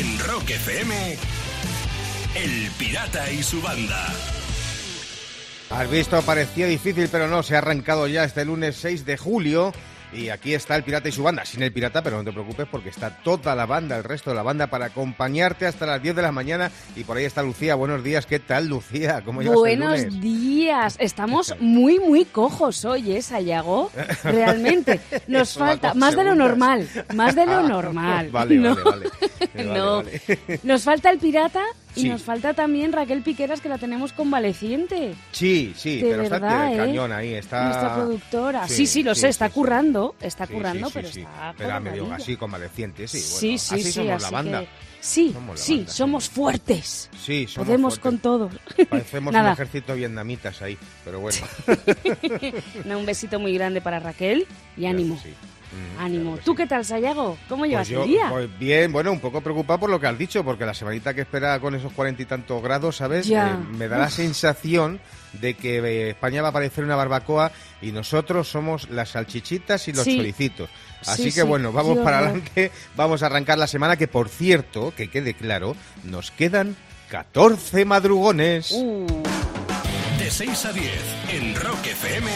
En Rock FM, El Pirata y su banda. Has visto, parecía difícil, pero no, se ha arrancado ya este lunes 6 de julio. Y aquí está el pirata y su banda, sin el pirata, pero no te preocupes porque está toda la banda, el resto de la banda, para acompañarte hasta las 10 de la mañana. Y por ahí está Lucía. Buenos días, ¿qué tal, Lucía? ¿Cómo llevas el Buenos lunes? días. Estamos muy, muy cojos hoy, ¿eh, Sayago? Realmente. Nos falta, más de lo normal. Más de lo Ah, normal. Vale, ¿no? vale, vale. Vale, no. vale. Nos falta el pirata y Sí. nos falta también Raquel Piqueras, que la tenemos convaleciente. Sí, sí, De pero está verdad, del ¿eh? cañón ahí. Está... Nuestra productora. Sí, Sí, sí, lo sí, sé, está currando. Está currando, pero está. Pero a medio así, convaleciente, sí. Sí, bueno, sí, así sí. somos así la banda. que- sí, Somos la sí, banda, somos fuertes. Sí, somos Podemos fuertes. con todo. Parecemos un ejército vietnamitas ahí, pero bueno. No, un besito muy grande para Raquel y ánimo. Sí. Mm, Ánimo. claro ¿Tú sí. qué tal, Sayago? ¿Cómo llevas Pues yo, el día? pues bien, bueno, un poco preocupado por lo que has dicho, porque la semanita que espera con esos cuarenta y tantos grados, ¿sabes? Ya. Eh, me da la sensación de que eh, España va a parecer una barbacoa y nosotros somos las salchichitas y los Sí. choricitos. Así Sí, que sí. bueno, vamos para adelante, vamos a arrancar la semana que por cierto, que quede claro, nos quedan 14 madrugones. Uh, De 6 a 10, en Rock FM,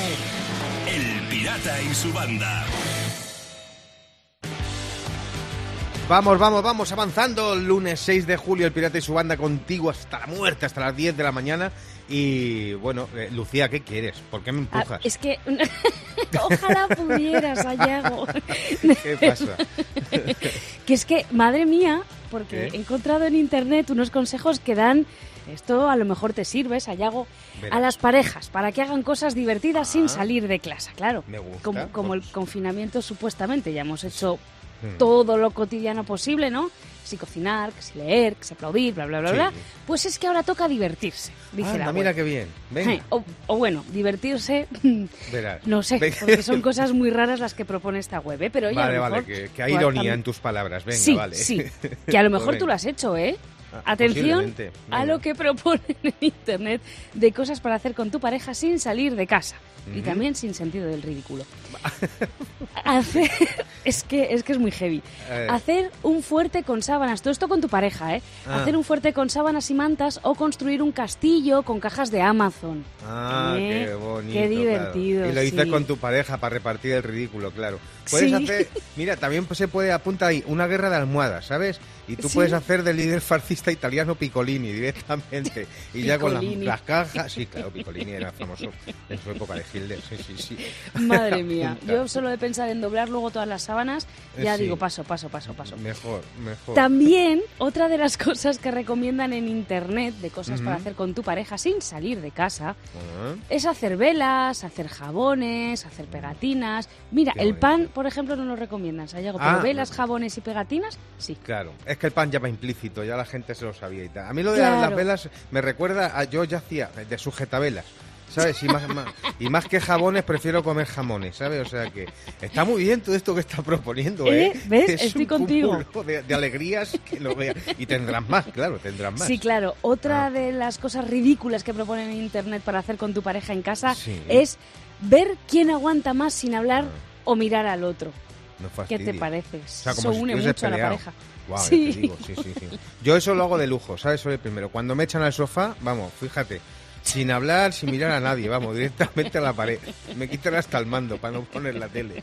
El Pirata y su banda. Vamos, vamos, vamos avanzando. Lunes 6 de julio, el Pirata y su banda contigo hasta la muerte, hasta las 10 de la mañana. Y bueno, eh, Lucía, ¿qué quieres? ¿Por qué me ah, empujas? es que ojalá pudieras, Sayago. ¿Qué pasa? que es que, madre mía, porque he encontrado en internet unos consejos que dan, esto a lo mejor te sirve, Sayago, a las parejas, para que hagan cosas divertidas Ah. sin salir de clase, claro. Me gusta. Como, como el confinamiento supuestamente, ya hemos hecho Todo lo cotidiano posible, ¿no? Si cocinar, que si leer, que si aplaudir, bla, bla, bla, Sí. bla. Pues es que ahora toca divertirse, dice Anda, la mira qué bien. Venga, O, o bueno, divertirse, verás. no sé, Venga. porque son cosas muy raras las que propone esta web, ¿eh? Pero oye, a Vale, vale, que, que hay ironía en tus palabras. Venga, sí, vale. sí, que a lo mejor Pues tú lo has hecho, ¿eh? Ah, Atención a lo que proponen en internet de cosas para hacer con tu pareja sin salir de casa y también sin sentido del ridículo. Hacer es que es que es muy heavy. Hacer un fuerte con sábanas, todo esto con tu pareja, ¿eh? Ah. Hacer un fuerte con sábanas y mantas o construir un castillo con cajas de Amazon. Ah, ¿Eh? qué bonito. Qué divertido, claro. Y lo dices sí. con tu pareja para repartir el ridículo, claro. Puedes Sí. hacer, mira, también se puede apuntar ahí una guerra de almohadas, ¿sabes? Y tú Sí. puedes hacer del líder fascista italiano Piccolini directamente. Y ya con las, cajas. Sí, claro, Piccolini era famoso en su época de Hitler. Sí, sí, sí. Madre mía, yo solo de pensar en doblar luego todas las sábanas, ya Eh, sí. digo paso, paso, paso, paso. Mejor, mejor. También, otra de las cosas que recomiendan en internet de cosas para hacer con tu pareja sin salir de casa Ah, es hacer velas, hacer jabones, hacer pegatinas. Mira, Qué el bonito. pan, por ejemplo, no lo recomiendan, Sayago, Ah, pero velas, jabones y pegatinas, sí. Claro, es que el pan ya va implícito, ya la gente se lo sabía y tal. A mí lo de Claro. las velas me recuerda a yo ya hacía de sujetavelas, ¿sabes? Y más, más- y más que jabones prefiero comer jamones, ¿sabes? O sea que está muy bien todo esto que está proponiendo, ¿eh? ¿Eh? ¿Ves? Es Estoy un contigo. De, de alegrías que lo veas. Y tendrás más, claro, tendrás más. Sí, claro. Otra Ah. de las cosas ridículas que proponen en internet para hacer con tu pareja en casa Sí. es ver quién aguanta más sin hablar Ah. o mirar al otro. No ¿Qué te parece? O sea, Eso si une mucho a la pareja. Guau, ya Sí. te digo, sí, sí, sí. Yo eso lo hago de lujo, ¿sabes? Soy el primero. Cuando me echan al sofá, vamos, fíjate, sin hablar, sin mirar a nadie, vamos, directamente a la pared. Me quitan hasta el mando para no poner la tele.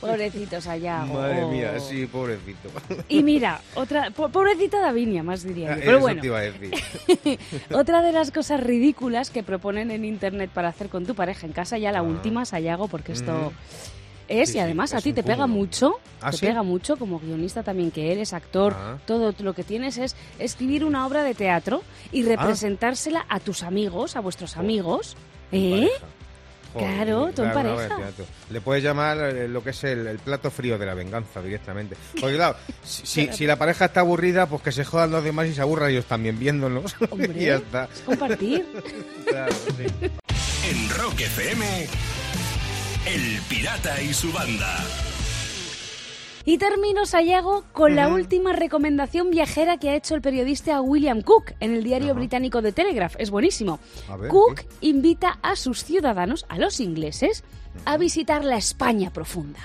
Pobrecitos allá. Madre oh. mía, sí, pobrecito. Y mira, otra, po- pobrecita Davinia, más diría yo. Pero Eso bueno, te iba a decir. otra de las cosas ridículas que proponen en internet para hacer con tu pareja en casa, ya la Ah. última, Sayago, porque esto Mm. Es, Sí, y sí, además a ti te pega cúmulo. mucho, ¿Ah, te sí? pega mucho como guionista también que eres, actor, Ah. todo lo que tienes es escribir una obra de teatro y representársela a tus amigos, a vuestros Jo, amigos. ¿Eh? Claro, tú en pareja. Le puedes llamar eh, lo que es el, el plato frío de la venganza directamente. Porque claro, si, si- si la pareja está aburrida, pues que se jodan los demás y se aburran ellos también viéndonos. Hombre, y ya está. es compartir. Claro, sí. En Rock FM, El Pirata y su banda. Y termino, Sayago, con la última recomendación viajera que ha hecho el periodista William Cook en el diario británico The Telegraph. Es buenísimo. Ver, Cook ¿qué? invita a sus ciudadanos, a los ingleses, a visitar la España profunda.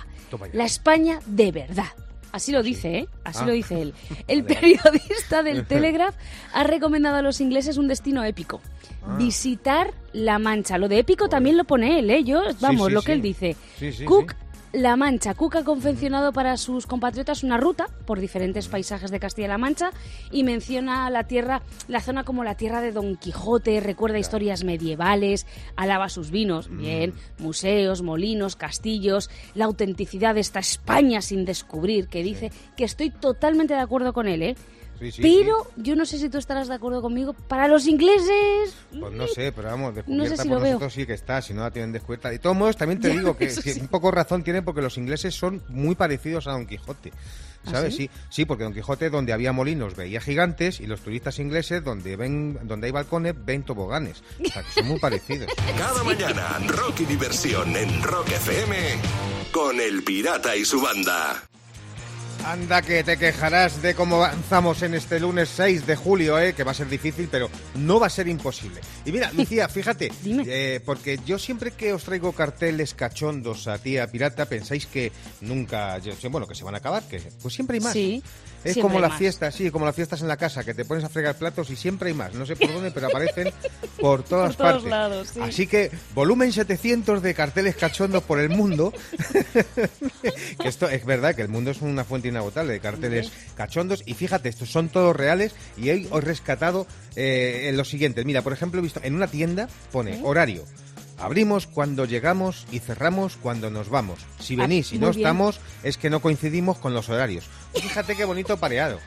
La España de verdad. Así lo dice, ¿eh? Así Ah. lo dice él. El periodista del Telegraph ha recomendado a los ingleses un destino épico. Ah. Visitar La Mancha. Lo de épico también lo pone él, ¿eh? Yo, vamos, sí, lo que sí. él dice. Cook. La Mancha. Cook ha confeccionado para sus compatriotas una ruta por diferentes paisajes de Castilla-La Mancha y menciona la tierra, la zona como la tierra de Don Quijote, recuerda historias medievales, alaba sus vinos, Mm. bien, museos, molinos, castillos, la autenticidad de esta España sin descubrir, que dice que estoy totalmente de acuerdo con él, ¿eh? Sí, sí, Pero yo no sé si tú estarás de acuerdo conmigo. Para los ingleses, Pues no sé, pero vamos, descubierta si por lo veo. nosotros sí que está, si no la tienen descubierta. De todos modos, también te Ya, digo que, un poco razón tiene porque los ingleses son muy parecidos a Don Quijote. ¿Ah, ¿Sabes? sí? sí? sí, porque Don Quijote donde había molinos veía gigantes y los turistas ingleses donde ven donde hay balcones ven toboganes. O sea, que son muy parecidos. Cada mañana, Rock y Diversión en Rock FM con El Pirata y su banda. Anda que te quejarás de cómo avanzamos en este lunes 6 de julio, ¿eh? que va a ser difícil, pero no va a ser imposible. Y mira, Lucía, fíjate, eh, porque yo siempre que os traigo carteles cachondos a tía pirata, pensáis que nunca, bueno, que se van a acabar, que pues siempre hay más. Sí, Es siempre como las más. fiestas, sí, como las fiestas en la casa, que te pones a fregar platos y siempre hay más. No sé por dónde, pero aparecen por todas Por todos partes. lados, sí. Así que volumen 700 de carteles cachondos por el mundo. que esto es verdad que el mundo es una fuente inagotable de carteles cachondos y fíjate, estos son todos reales y hoy os he rescatado eh, en los siguientes. Mira, por ejemplo, he visto en una tienda pone horario. Abrimos cuando llegamos y cerramos cuando nos vamos. Si Ah, venís y no bien. estamos, es que no coincidimos con los horarios. Fíjate qué bonito pareado.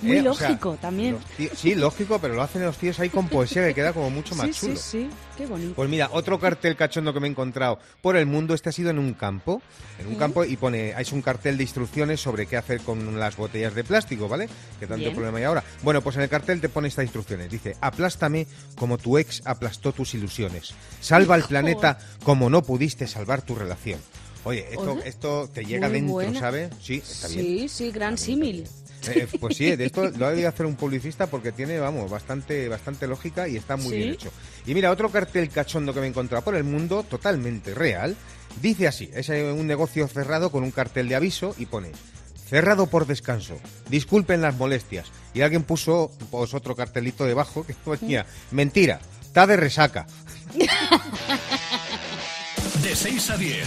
Muy ¿eh? O sea, lógico también. tíos- sí, lógico, pero lo hacen los tíos ahí con poesía que queda como mucho más sí, chulo. sí, sí, qué bonito. Pues mira, otro cartel cachondo que me he encontrado por el mundo, este ha sido en un campo, en un campo y pone, es un cartel de instrucciones sobre qué hacer con las botellas de plástico, ¿vale? Que tanto Bien. problema hay ahora. Bueno, pues en el cartel te pone estas instrucciones, dice, aplástame como tu ex aplastó tus ilusiones, salva al planeta como no pudiste salvar tu relación. Oye, esto, Oye, esto te llega dentro, buena. ¿sabes? Sí, está bien. Sí, sí, gran símil. Eh, pues sí, de esto lo ha debido hacer un publicista porque tiene, vamos, bastante, bastante lógica y está muy Sí. bien hecho. Y mira, otro cartel cachondo que me he encontrado por el mundo, totalmente real, dice así, es eh, un negocio cerrado con un cartel de aviso y pone cerrado por descanso, disculpen las molestias. Y alguien puso pues, otro cartelito debajo que ponía, mentira, está de resaca. De 6 a 10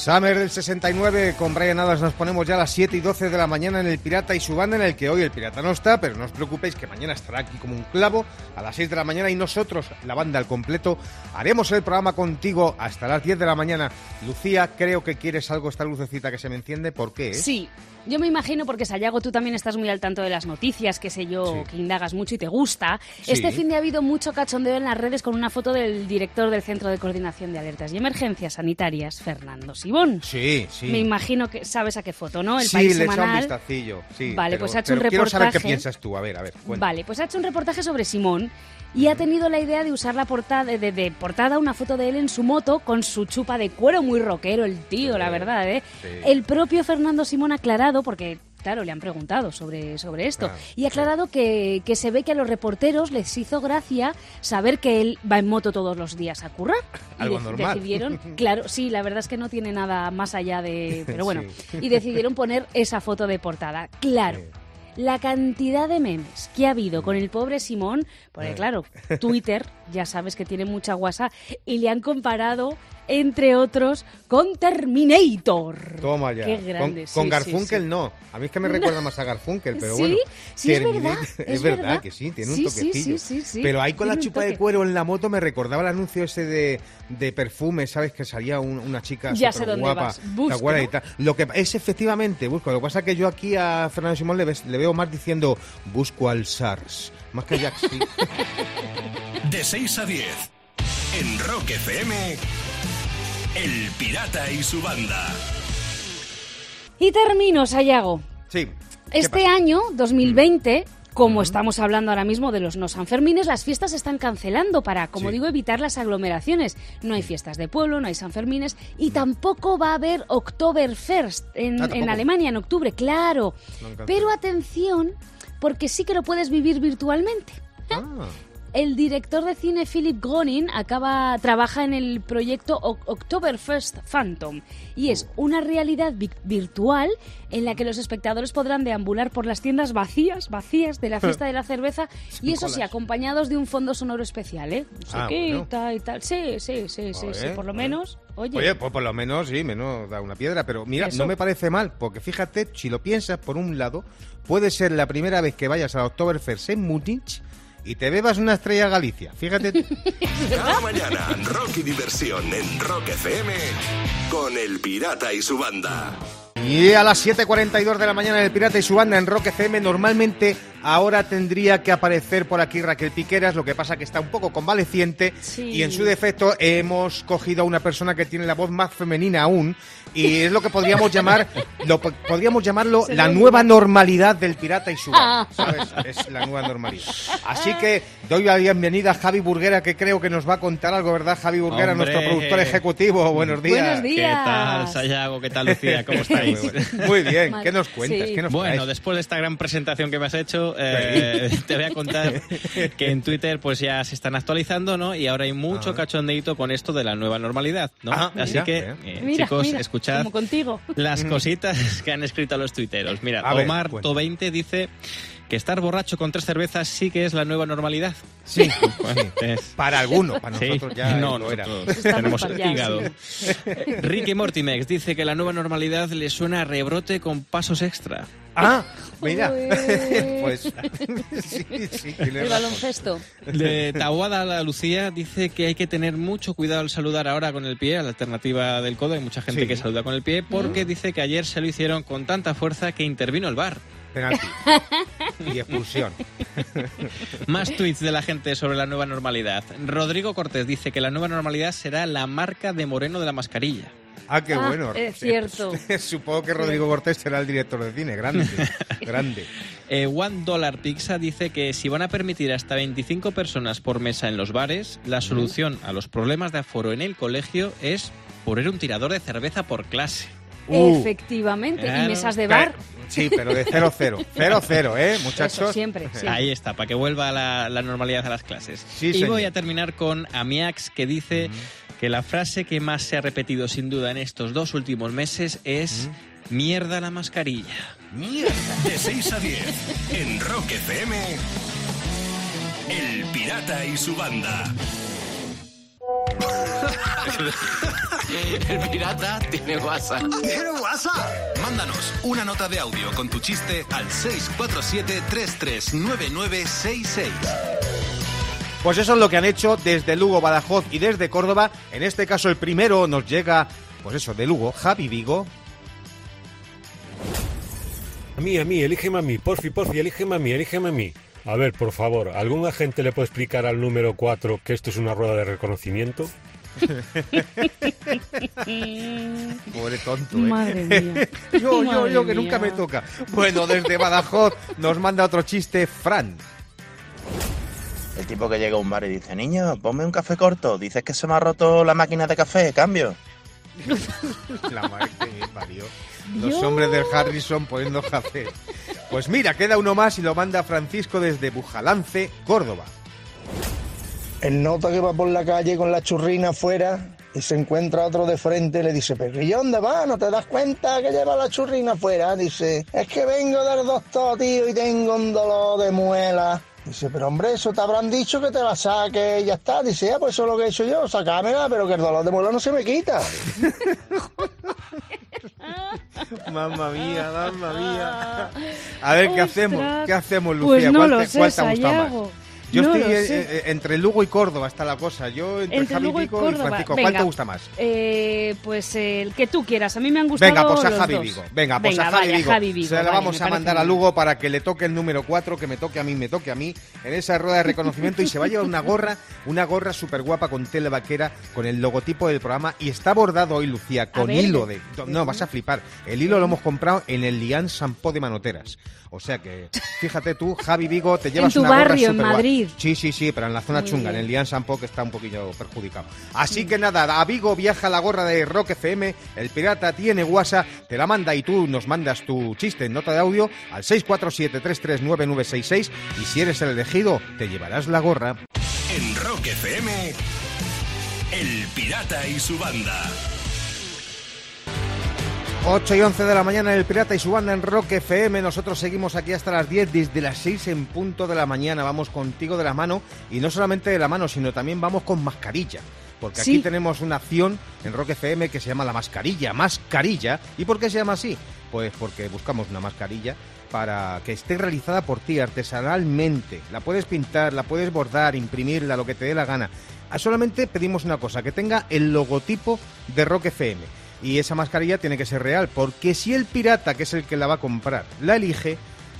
Summer del 69, con Brian Adams nos ponemos ya a las 7 y 12 de la mañana en El Pirata y su banda, en el que hoy el Pirata no está, pero no os preocupéis que mañana estará aquí como un clavo a las 6 de la mañana y nosotros, la banda al completo, haremos el programa contigo hasta las 10 de la mañana. Lucía, creo que quieres algo, esta lucecita que se me enciende, ¿por qué? eh? Sí, yo me imagino, porque Sayago, tú también estás muy al tanto de las noticias, que sé yo, Sí. que indagas mucho y te gusta. Sí. Este fin de ha habido mucho cachondeo en las redes con una foto del director del Centro de Coordinación de Alertas y Emergencias Sanitarias, Fernando Sibón. Sí, sí. Me imagino que sabes a qué foto, ¿no? El sí, país le echado un semanal. vistacillo. Sí, Vale, pero- pues ha hecho un Quiero saber qué reportaje. piensas tú. A ver, a ver. Vale, pues ha hecho un reportaje sobre Simón y ha tenido la idea de usar la portada de, de- de portada una foto de él en su moto con su chupa de cuero muy rockero el tío, Sí, la verdad, ¿eh? sí. El propio Fernando Simón ha aclarado porque Claro, le han preguntado sobre, sobre esto. Claro, y ha aclarado que, que se ve que a los reporteros les hizo gracia saber que él va en moto todos los días a currar. Y Algo dec- normal. decidieron, claro, sí, la verdad es que no tiene nada más allá de... Pero bueno, Sí. y decidieron poner esa foto de portada. Claro, Sí. la cantidad de memes que ha habido con el pobre Simón, porque claro, Twitter, ya sabes que tiene mucha guasa, y le han comparado, entre otros, con Terminator. Toma ya. Qué Con- grande. Con, sí, Garfunkel sí, sí. no. A mí es que me recuerda más a Garfunkel, pero Sí, bueno. sí, es verdad, Es, es verdad, que sí, tiene un toquecillo. sí, sí, sí. Pero ahí con la Tiene chupa de cuero en la moto me recordaba el anuncio ese de, de perfume, ¿sabes? Que salía un- una chica Ya sé dónde guapa. Y tal. Lo que es efectivamente, busco. Lo que pasa es que yo aquí a Fernando Simón le, ves- le veo más diciendo busco al SARS. Más que a Jack sí. De 6 a 10 en Rock FM, El Pirata y su banda. Y termino, Sayago. Sí. ¿Qué Este pasa? año, 2020, como estamos hablando ahora mismo de los no Sanfermines, las fiestas se están cancelando para, como Sí. digo, evitar las aglomeraciones. No hay fiestas de pueblo, no hay Sanfermines y tampoco va a haber Oktoberfest en, Ah, en. Alemania en octubre, claro. No. Pero atención, porque sí que lo puedes vivir virtualmente. Ah, El director de cine Philip Gonin acaba trabaja en el proyecto Oktoberfest Phantom y es una realidad vi- virtual en la que los espectadores podrán deambular por las tiendas vacías, vacías de la fiesta de la cerveza y eso sí, acompañados de un fondo sonoro especial, ¿eh? Ah, y tal. Sí, sí, sí, sí, sí, por lo menos. Oye, Oye, pues por lo menos sí, menos da una piedra, pero mira, Eso. no me parece mal, porque fíjate, si lo piensas, por un lado, puede ser la primera vez que vayas a Oktoberfest en Múnich y te bebas una estrella Galicia. Fíjate tú. Cada mañana, rock y diversión en Rock FM con El Pirata y su banda. Y a las 7.42 de la mañana el Pirata y su banda en Rock FM normalmente ahora tendría que aparecer por aquí Raquel Piqueras, lo que pasa que está un poco convaleciente Sí. y en su defecto hemos cogido a una persona que tiene la voz más femenina aún y es lo que podríamos llamar, lo po- podríamos llamarlo Se la nueva normalidad del Pirata y su banda, Ah. ¿sabes? Es la nueva normalidad. Así que doy la bienvenida a Javi Burguera que creo que nos va a contar algo, ¿verdad? Javi Burguera, Hombre. nuestro productor ejecutivo. Buenos días. Buenos días. ¿Qué tal, Sayago? ¿Qué tal, Lucía? ¿Cómo estáis? Muy bien, ¿qué nos cuentas? sí. ¿Qué nos Bueno, traes? después de esta gran presentación que me has hecho, eh, te voy a contar que en Twitter pues ya se están actualizando, ¿no? Y ahora hay mucho Ah. cachondeito con esto de la nueva normalidad, ¿no? Ah, Así mira, que, eh, mira, chicos, mira, como contigo. las cositas que han escrito los tuiteros. Mira, A ver, Omar cuenta. To20 dice que estar borracho con tres cervezas sí que es la nueva normalidad. Sí, para algunos, para Sí, nosotros ya no, lo era. tenemos allá, hígado. sí. Ricky Mortimex dice que la nueva normalidad le suena a rebrote con pasos extra. Ah, mira. Pues sí, sí, El baloncesto. De Tawada a la Lucía dice que hay que tener mucho cuidado al saludar ahora con el pie, a la alternativa del codo. Hay mucha gente Sí. que saluda con el pie porque dice que ayer se lo hicieron con tanta fuerza que intervino el bar. Penalti. Y expulsión. Más tweets de la gente sobre la nueva normalidad. Rodrigo Cortés dice que la nueva normalidad será la marca de Moreno de la mascarilla. Ah, qué Ah, bueno. es cierto. Supongo que Rodrigo Cortés será el director de cine. Grande, grande. Eh, One Dollar Pizza dice que si van a permitir hasta 25 personas por mesa en los bares, la solución a los problemas de aforo en el colegio es poner un tirador de cerveza por clase. Uh. Efectivamente. Claro. Y mesas de bar. Sí, pero de 0-0. 0-0, ¿eh, Eso, muchachos? siempre, siempre. Ahí está, para que vuelva la, la normalidad a las clases. Sí, y señor. voy a terminar con Amiax, que dice que la frase que más se ha repetido sin duda en estos dos últimos meses es mierda la mascarilla. Mierda. De 6 a 10 en Rock FM. El Pirata y su banda. El pirata tiene WhatsApp. ¿Tiene WhatsApp? Mándanos una nota de audio con tu chiste al 647-339966. Pues eso es lo que han hecho desde Lugo, Badajoz y desde Córdoba. En este caso, el primero nos llega, pues eso, de Lugo, Javi Vigo. A mí, a mí, elígeme a mí, porfi, porfi, elígeme a mí, elígeme a ver, por favor, ¿algún agente le puede explicar al número 4 que esto es una rueda de reconocimiento? Pobre tonto, ¿eh? Madre mía. Yo, yo, Madre yo, que nunca me toca. Bueno, desde Badajoz nos manda otro chiste, Fran. El tipo que llega a un bar y dice, niño, ponme un café corto. Dices que se me ha roto la máquina de café, cambio. La madre que parió. Los hombres del Harrison poniendo café. Pues mira, queda uno más y lo manda Francisco desde Bujalance, Córdoba. El nota que va por la calle con la churrina afuera y se encuentra otro de frente y le dice, pero ¿y dónde va? ¿No te das cuenta que lleva la churrina afuera? Dice, es que vengo del doctor, tío, y tengo un dolor de muela. Dice, pero hombre, eso te habrán dicho que te la saque y ya está. Dice, ya, pues eso es lo que he hecho yo, sacámela, pero que el dolor de muela no se me quita. Mamma mía, mamma mía. A ver, ¿qué Ostras. hacemos? ¿Qué hacemos, Lucía? Pues no ¿Cuál lo te, sé, cuál te ha gustado más? Yo No estoy eh, eh, entre Lugo y Córdoba, está la cosa. Yo entre, Entre Javi Lugo Vigo y Córdoba. Francisco. ¿Cuál Venga. te gusta más? Eh, pues el que tú quieras. A mí me han gustado Venga, pues a los Javi dos. Vigo. Venga, pues a Javi, vaya, Vigo. Javi Vigo, Se la vale, vamos a mandar a. Lugo para que le toque el número 4, que me toque a mí, me toque a mí, en esa rueda de reconocimiento y se va a llevar una gorra, una gorra súper guapa con tela vaquera, con el logotipo del programa y está bordado hoy, Lucía, con hilo de... No, vas a flipar. El hilo lo hemos comprado en el Lian Sampó de Manoteras. O sea que, fíjate tú, Javi Vigo, te llevas tu una gorra en superguapa. Sí, sí, sí, pero en la zona Muy chunga, bien. en el Lian Sampo, que está un poquillo perjudicado. Así que nada, a Vigo viaja la gorra de Rock FM, el pirata tiene WhatsApp, te la manda y tú nos mandas tu chiste en nota de audio al 647-339966 y si eres el elegido, te llevarás la gorra. En Rock FM, El Pirata y su banda. 8 y 11 de la mañana El Pirata y su banda en Rock FM. Nosotros seguimos aquí hasta las 10, desde las 6 en punto de la mañana. Vamos contigo de la mano y no solamente de la mano, sino también vamos con mascarilla. Porque aquí tenemos una acción en Rock FM que se llama la mascarilla, mascarilla. ¿Y por qué se llama así? Pues porque buscamos una mascarilla para que esté realizada por ti artesanalmente. La puedes pintar, la puedes bordar, imprimirla, lo que te dé la gana. Ah, Solamente pedimos una cosa, que tenga el logotipo de Rock FM. Y esa mascarilla tiene que ser real, porque si el pirata, que es el que la va a comprar, la elige,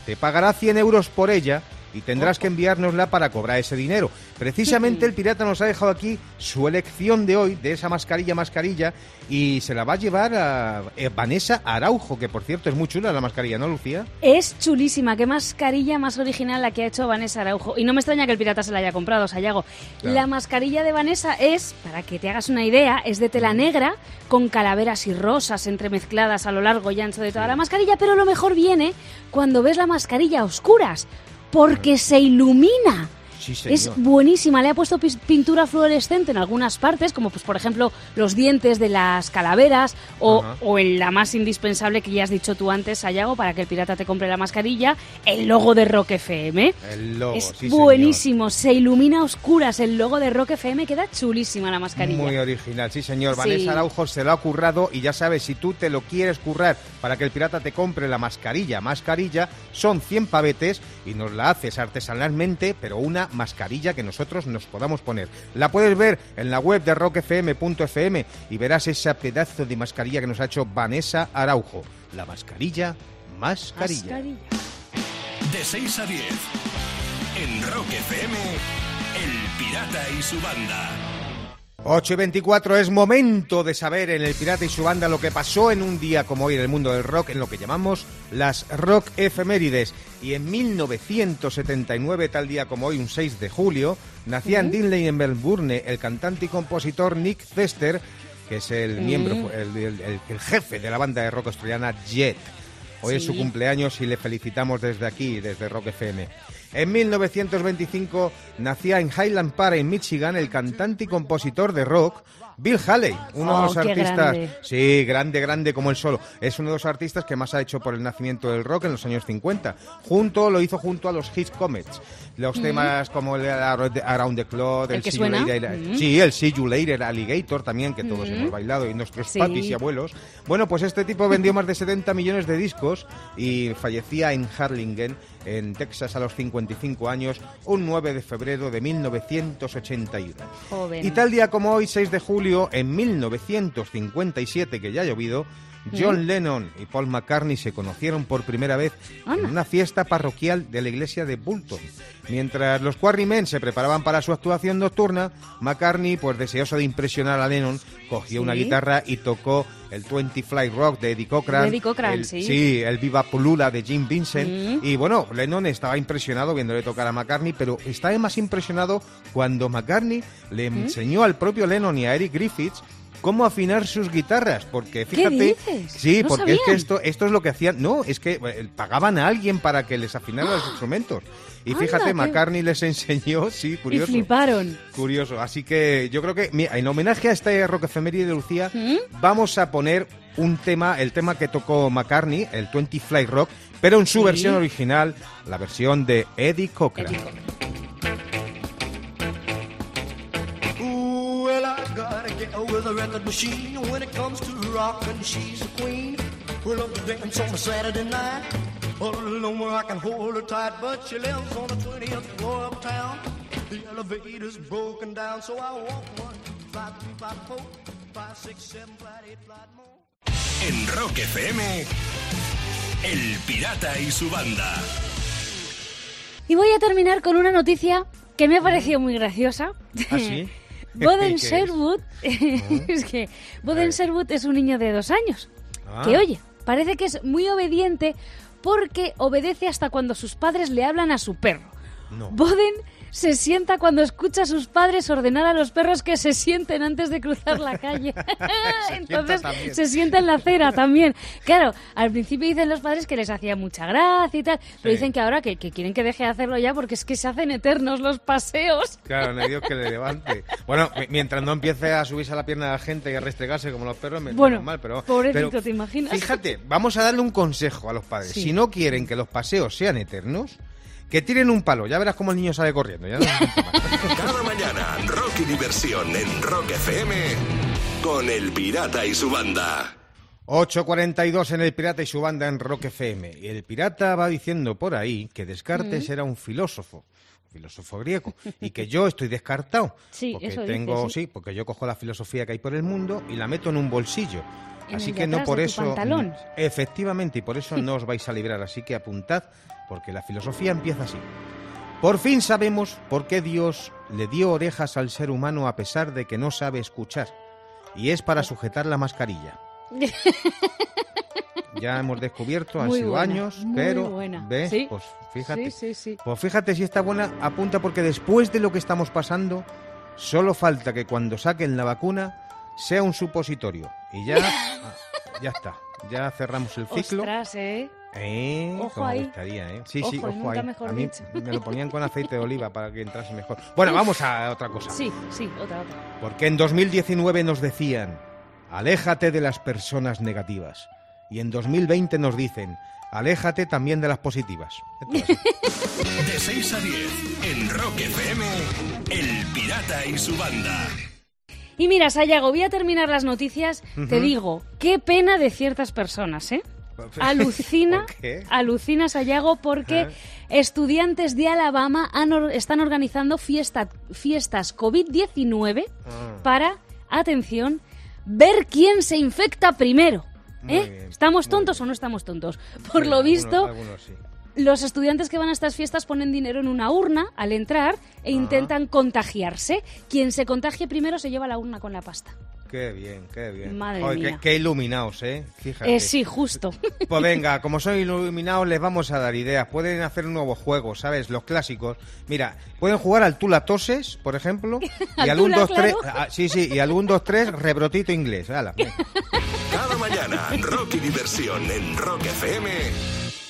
te pagará 100 euros por ella y tendrás que enviárnosla para cobrar ese dinero. Precisamente el pirata nos ha dejado aquí su elección de hoy, de esa mascarilla, mascarilla, y se la va a llevar a eh, Vanessa Araujo, que por cierto es muy chula la mascarilla, ¿no, Lucía? Es chulísima, qué mascarilla más original la que ha hecho Vanessa Araujo. Y no me extraña que el pirata se la haya comprado, Sayago. Claro. La mascarilla de Vanessa es, para que te hagas una idea, es de tela negra, con calaveras y rosas entremezcladas a lo largo y ancho de toda la mascarilla, pero lo mejor viene cuando ves la mascarilla a oscuras, porque se ilumina. Sí, señor. Es buenísima, le ha puesto pintura fluorescente en algunas partes, como pues por ejemplo los dientes de las calaveras o, o en la más indispensable que ya has dicho tú antes, Sayago, para que el pirata te compre la mascarilla, el logo de Rock FM. El logo, es sí, señor. buenísimo, se ilumina a oscuras el logo de Rock FM, queda chulísima la mascarilla. Muy original, sí señor. Sí. Vanessa Araujo se lo ha currado y ya sabes, si tú te lo quieres currar para que el pirata te compre la mascarilla, mascarilla, son 100 pavetes y nos la haces artesanalmente, pero una mascarilla que nosotros nos podamos poner. La puedes ver en la web de rockfm.fm y verás ese pedazo de mascarilla que nos ha hecho Vanessa Araujo. La mascarilla, mascarilla. Mascarilla. De 6 a 10. En Rock FM, El Pirata y su banda. 8 y 24 es momento de saber en El Pirata y su banda lo que pasó en un día como hoy en el mundo del rock, en lo que llamamos las rock efemérides. Y en 1979, tal día como hoy, un 6 de julio, nacía en Dinley, en Melbourne, el cantante y compositor Nick Cester, que es el miembro, el, el- el- el jefe de la banda de rock australiana Jet. Hoy es su cumpleaños y le felicitamos desde aquí, desde Rock FM. En 1925 nacía en Highland Park, en Michigan, el cantante y compositor de rock Bill Haley, uno de Oh, los qué artistas, grande. sí, grande, grande como el solo. Es uno de los artistas que más ha hecho por el nacimiento del rock en los años 50. Junto, lo hizo junto a los Hit Comets. Los temas como el Around the Clock, ¿El el, que See You? Later, Mm. sí, el See You Later Alligator también, que todos Mm. hemos bailado, y nuestros Sí. papis y abuelos. Bueno, pues este tipo vendió más de 70 millones de discos y fallecía en Harlingen, en Texas, a los 55 años, un 9 de febrero de 1981. Joven. Y tal día como hoy, 6 de julio, en 1957, que ya ha llovido, John Lennon y Paul McCartney se conocieron por primera vez en una fiesta parroquial de la iglesia de Bolton. Mientras los Quarrymen se preparaban para su actuación nocturna, McCartney, pues deseoso de impresionar a Lennon, cogió una Sí. guitarra y tocó el 20 Fly Rock de Eddie Cochran. De Eddie Cochran, el, sí. el Viva Pulula de Jim Vincent. Y bueno, Lennon estaba impresionado viéndole tocar a McCartney, pero estaba más impresionado cuando McCartney le ¿Mm? enseñó al propio Lennon y a Eric Griffiths cómo afinar sus guitarras, porque ¿Qué fíjate, dices? sí, No porque es que esto esto es lo que hacían, no, es que eh, pagaban a alguien para que les afinara los instrumentos. Y Anda, fíjate, qué- McCartney les enseñó, sí, Y curioso. fliparon. Curioso, así que yo creo que mira, en homenaje a este rock efeméride de Lucía, ¿Mm? vamos a poner un tema, el tema que tocó McCartney, el 20 Fly Rock, pero en su Sí. versión original, la versión de Eddie Cochran. Eddie Cochran. With a record machine. When it comes to rockin', she's a queen. We love to dance on a Saturday night. All alone where I can hold her tight, but she lives on the 20th floor uptown. The elevator's broken down, so I walk one, five, three, five, four, five, six, seven, five, eight, five more. En Rock FM, El Pirata y su banda. Y voy a terminar con una noticia que me ha parecido muy graciosa. ¿Ah, sí? Boden ¿Qué es? Sherwood, es que Boden Sherwood es un niño de dos años. Ah. Que oye, parece que es muy obediente porque obedece hasta cuando sus padres le hablan a su perro. No. Boden se sienta cuando escucha a sus padres ordenar a los perros que se sienten antes de cruzar la calle. Entonces también. se sienta en la acera también. Claro, al principio dicen los padres que les hacía mucha gracia y tal, pero dicen que ahora que, que quieren que deje de hacerlo ya porque es que se hacen eternos los paseos. Claro, no hay Dios que le levante. Bueno, mi- mientras no empiece a subirse a la pierna de la gente y a restregarse como los perros, me Bueno, mal, pero, pobrecito, pero ¿te imaginas? Fíjate, vamos a darle un consejo a los padres. Sí. Si no quieren que los paseos sean eternos, que tiren un palo. Ya verás cómo el niño sale corriendo. Ya no- Cada mañana, rock y diversión en Rock FM con El Pirata y su banda. 8.42 en El Pirata y su banda en Rock FM. Y el pirata va diciendo por ahí que Descartes Mm. era un filósofo, filósofo griego, y que yo estoy descartado. Sí, porque eso dice, tengo, sí. porque yo cojo la filosofía que hay por el mundo y la meto en un bolsillo. En Así que no por eso. pantalón. Efectivamente, y por eso no os vais a librar. Así que apuntad, porque la filosofía empieza así. Por fin sabemos por qué Dios le dio orejas al ser humano a pesar de que no sabe escuchar. Y es para sujetar la mascarilla. Ya hemos descubierto, han Muy sido buena, años, pero. ¿ves? Sí. Pues fíjate. Sí, sí, sí. Pues fíjate si está buena, apunta porque después de lo que estamos pasando, solo falta que cuando saquen la vacuna sea un supositorio. Y ya, ah, ya está. Ya cerramos el ciclo. Ostras, ¿eh? Eh, Ojo ahí. gustaría, ¿eh? Sí, sí, Ojo, y ojo nunca ahí. mejor A mí dicho. me lo ponían con aceite de oliva para que entrase mejor. Bueno, vamos a otra cosa. Sí, sí, otra, otra. Porque en 2019 nos decían, aléjate de las personas negativas. Y en 2020 nos dicen, aléjate también de las positivas. De 6 a 10 en Rock FM, El Pirata y su banda. Y mira, Sayago, voy a terminar las noticias. Te digo, qué pena de ciertas personas, ¿eh? Alucina, alucina Sayago porque Ajá. estudiantes de Alabama han or- están organizando fiesta- fiestas COVID-19 Ah. para, atención, ver quién se infecta primero. ¿Eh? bien, ¿Estamos tontos o no estamos tontos? Por Sí, lo visto, algunos sí. los estudiantes que van a estas fiestas ponen dinero en una urna al entrar e intentan contagiarse. Quien se contagie primero se lleva la urna con la pasta. Qué bien, qué bien. Madre Joder, mía. Qué, qué iluminados, ¿eh? Fíjate. Eh, sí, justo. Pues venga, como son iluminados, les vamos a dar ideas. Pueden hacer nuevos juegos, ¿sabes? Los clásicos. Mira, pueden jugar al Tula Toses, por ejemplo. Y Al al 1, Tula, 2, 3. claro. Sí, sí, y al 1, 2, 3, rebrotito inglés. Venga. Cada mañana, rock y diversión en Rock FM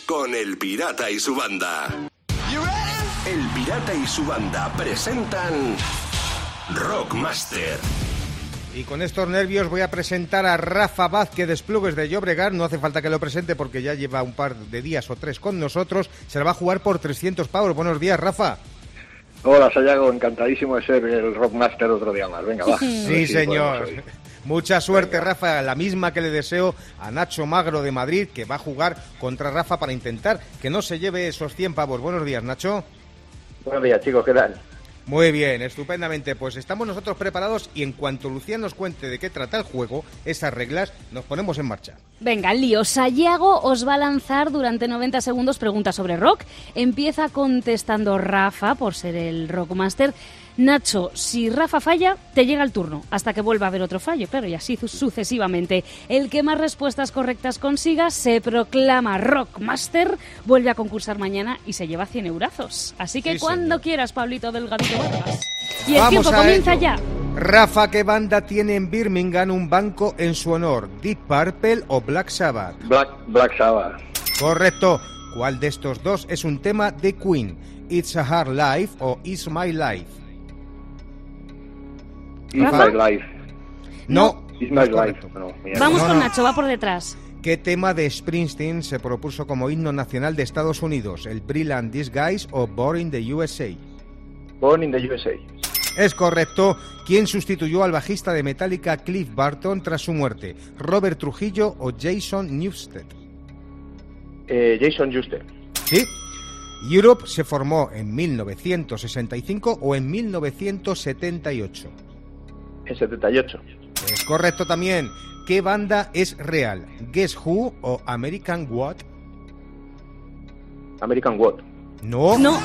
con El Pirata y su banda. El Pirata y su banda presentan Rockmaster. Y con estos nervios voy a presentar a Rafa Vázquez Desplugues de Llobregat. No hace falta que lo presente porque ya lleva un par de días o tres con nosotros. Se la va a jugar por 300 pavos. Buenos días, Rafa. Hola, Sayago, encantadísimo de ser el Rockmaster otro día más. Venga, va. Sí, si señor. Mucha suerte, Rafa. La misma que le deseo a Nacho Magro de Madrid, que va a jugar contra Rafa para intentar que no se lleve esos 100 pavos. Buenos días, Nacho. Buenos días, chicos, ¿qué tal? Muy bien, estupendamente. Pues estamos nosotros preparados y en cuanto Lucía nos cuente de qué trata el juego, esas reglas, nos ponemos en marcha. Venga, lío. Sayago os va a lanzar durante 90 segundos preguntas sobre rock. Empieza contestando Rafa, por ser el Rockmaster. Nacho, si Rafa falla, te llega el turno, hasta que vuelva a haber otro fallo, claro, y así su- sucesivamente. El que más respuestas correctas consiga se proclama Rockmaster, vuelve a concursar mañana y se lleva 100 eurazos. Así que Sí, cuando señor. quieras, Pablito Delgadito Vargas. Y el Vamos tiempo a comienza ello. ya. Rafa, ¿qué banda tiene en Birmingham un banco en su honor? ¿Deep Purple o Black Sabbath? Black, Black Sabbath. Correcto. ¿Cuál de estos dos es un tema de Queen? ¿It's a Hard Life o It's My Life? It's Rafa. My Life. No. It's My Life. No. Vamos No, con no. Nacho, va por detrás. ¿Qué tema de Springsteen se propuso como himno nacional de Estados Unidos? ¿El Brilliant Disguise o Born in the USA? Born in the USA. Es correcto. ¿Quién sustituyó al bajista de Metallica Cliff Barton tras su muerte? ¿Robert Trujillo o Jason Newsted? Eh, Jason Juster. Sí. Europe se formó en 1965 o en 1978. En 78. Es correcto también. ¿Qué banda es real? ¿Guess Who o American What? American What. No. No,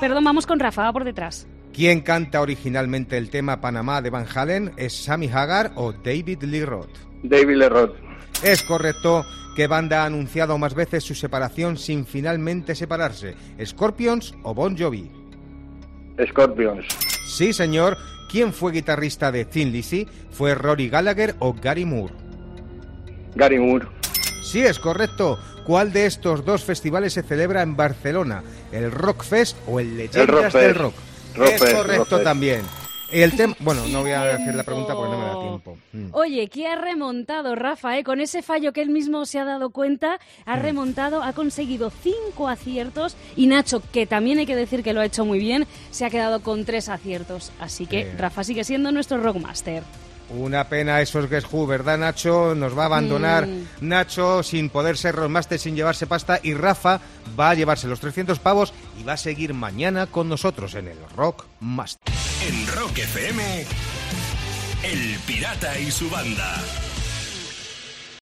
perdón, vamos con Rafa, va por detrás. ¿Quién canta originalmente el tema Panamá de Van Halen? ¿Es Sammy Hagar o David Lee Roth? David Lee Roth. Es correcto. ¿Qué banda ha anunciado más veces su separación sin finalmente separarse? ¿Scorpions o Bon Jovi? Scorpions. Sí, señor. ¿Quién fue guitarrista de Thin Lizzy? ¿Fue Rory Gallagher o Gary Moore? Gary Moore. Sí, es correcto. ¿Cuál de estos dos festivales se celebra en Barcelona? ¿El Rock Fest o el Leyendas Rock del Fest. Rock? Rock es Fest, correcto Rock también. El tema... Bueno, no voy a hacer la pregunta porque no me da tiempo. Mm. Oye, ¿qué ha remontado Rafa? eh? Con ese fallo que él mismo se ha dado cuenta, Mm. ha remontado, ha conseguido cinco aciertos y Nacho, que también hay que decir que lo ha hecho muy bien, se ha quedado con tres aciertos. Así que Eh. Rafa sigue siendo nuestro Rockmaster. Una pena esos Guess Who, ¿verdad, Nacho? Nos va a abandonar Mm. Nacho sin poder ser Rockmaster, sin llevarse pasta. Y Rafa va a llevarse los 300 pavos y va a seguir mañana con nosotros en el Rockmaster. En Rock FM, El Pirata y su banda.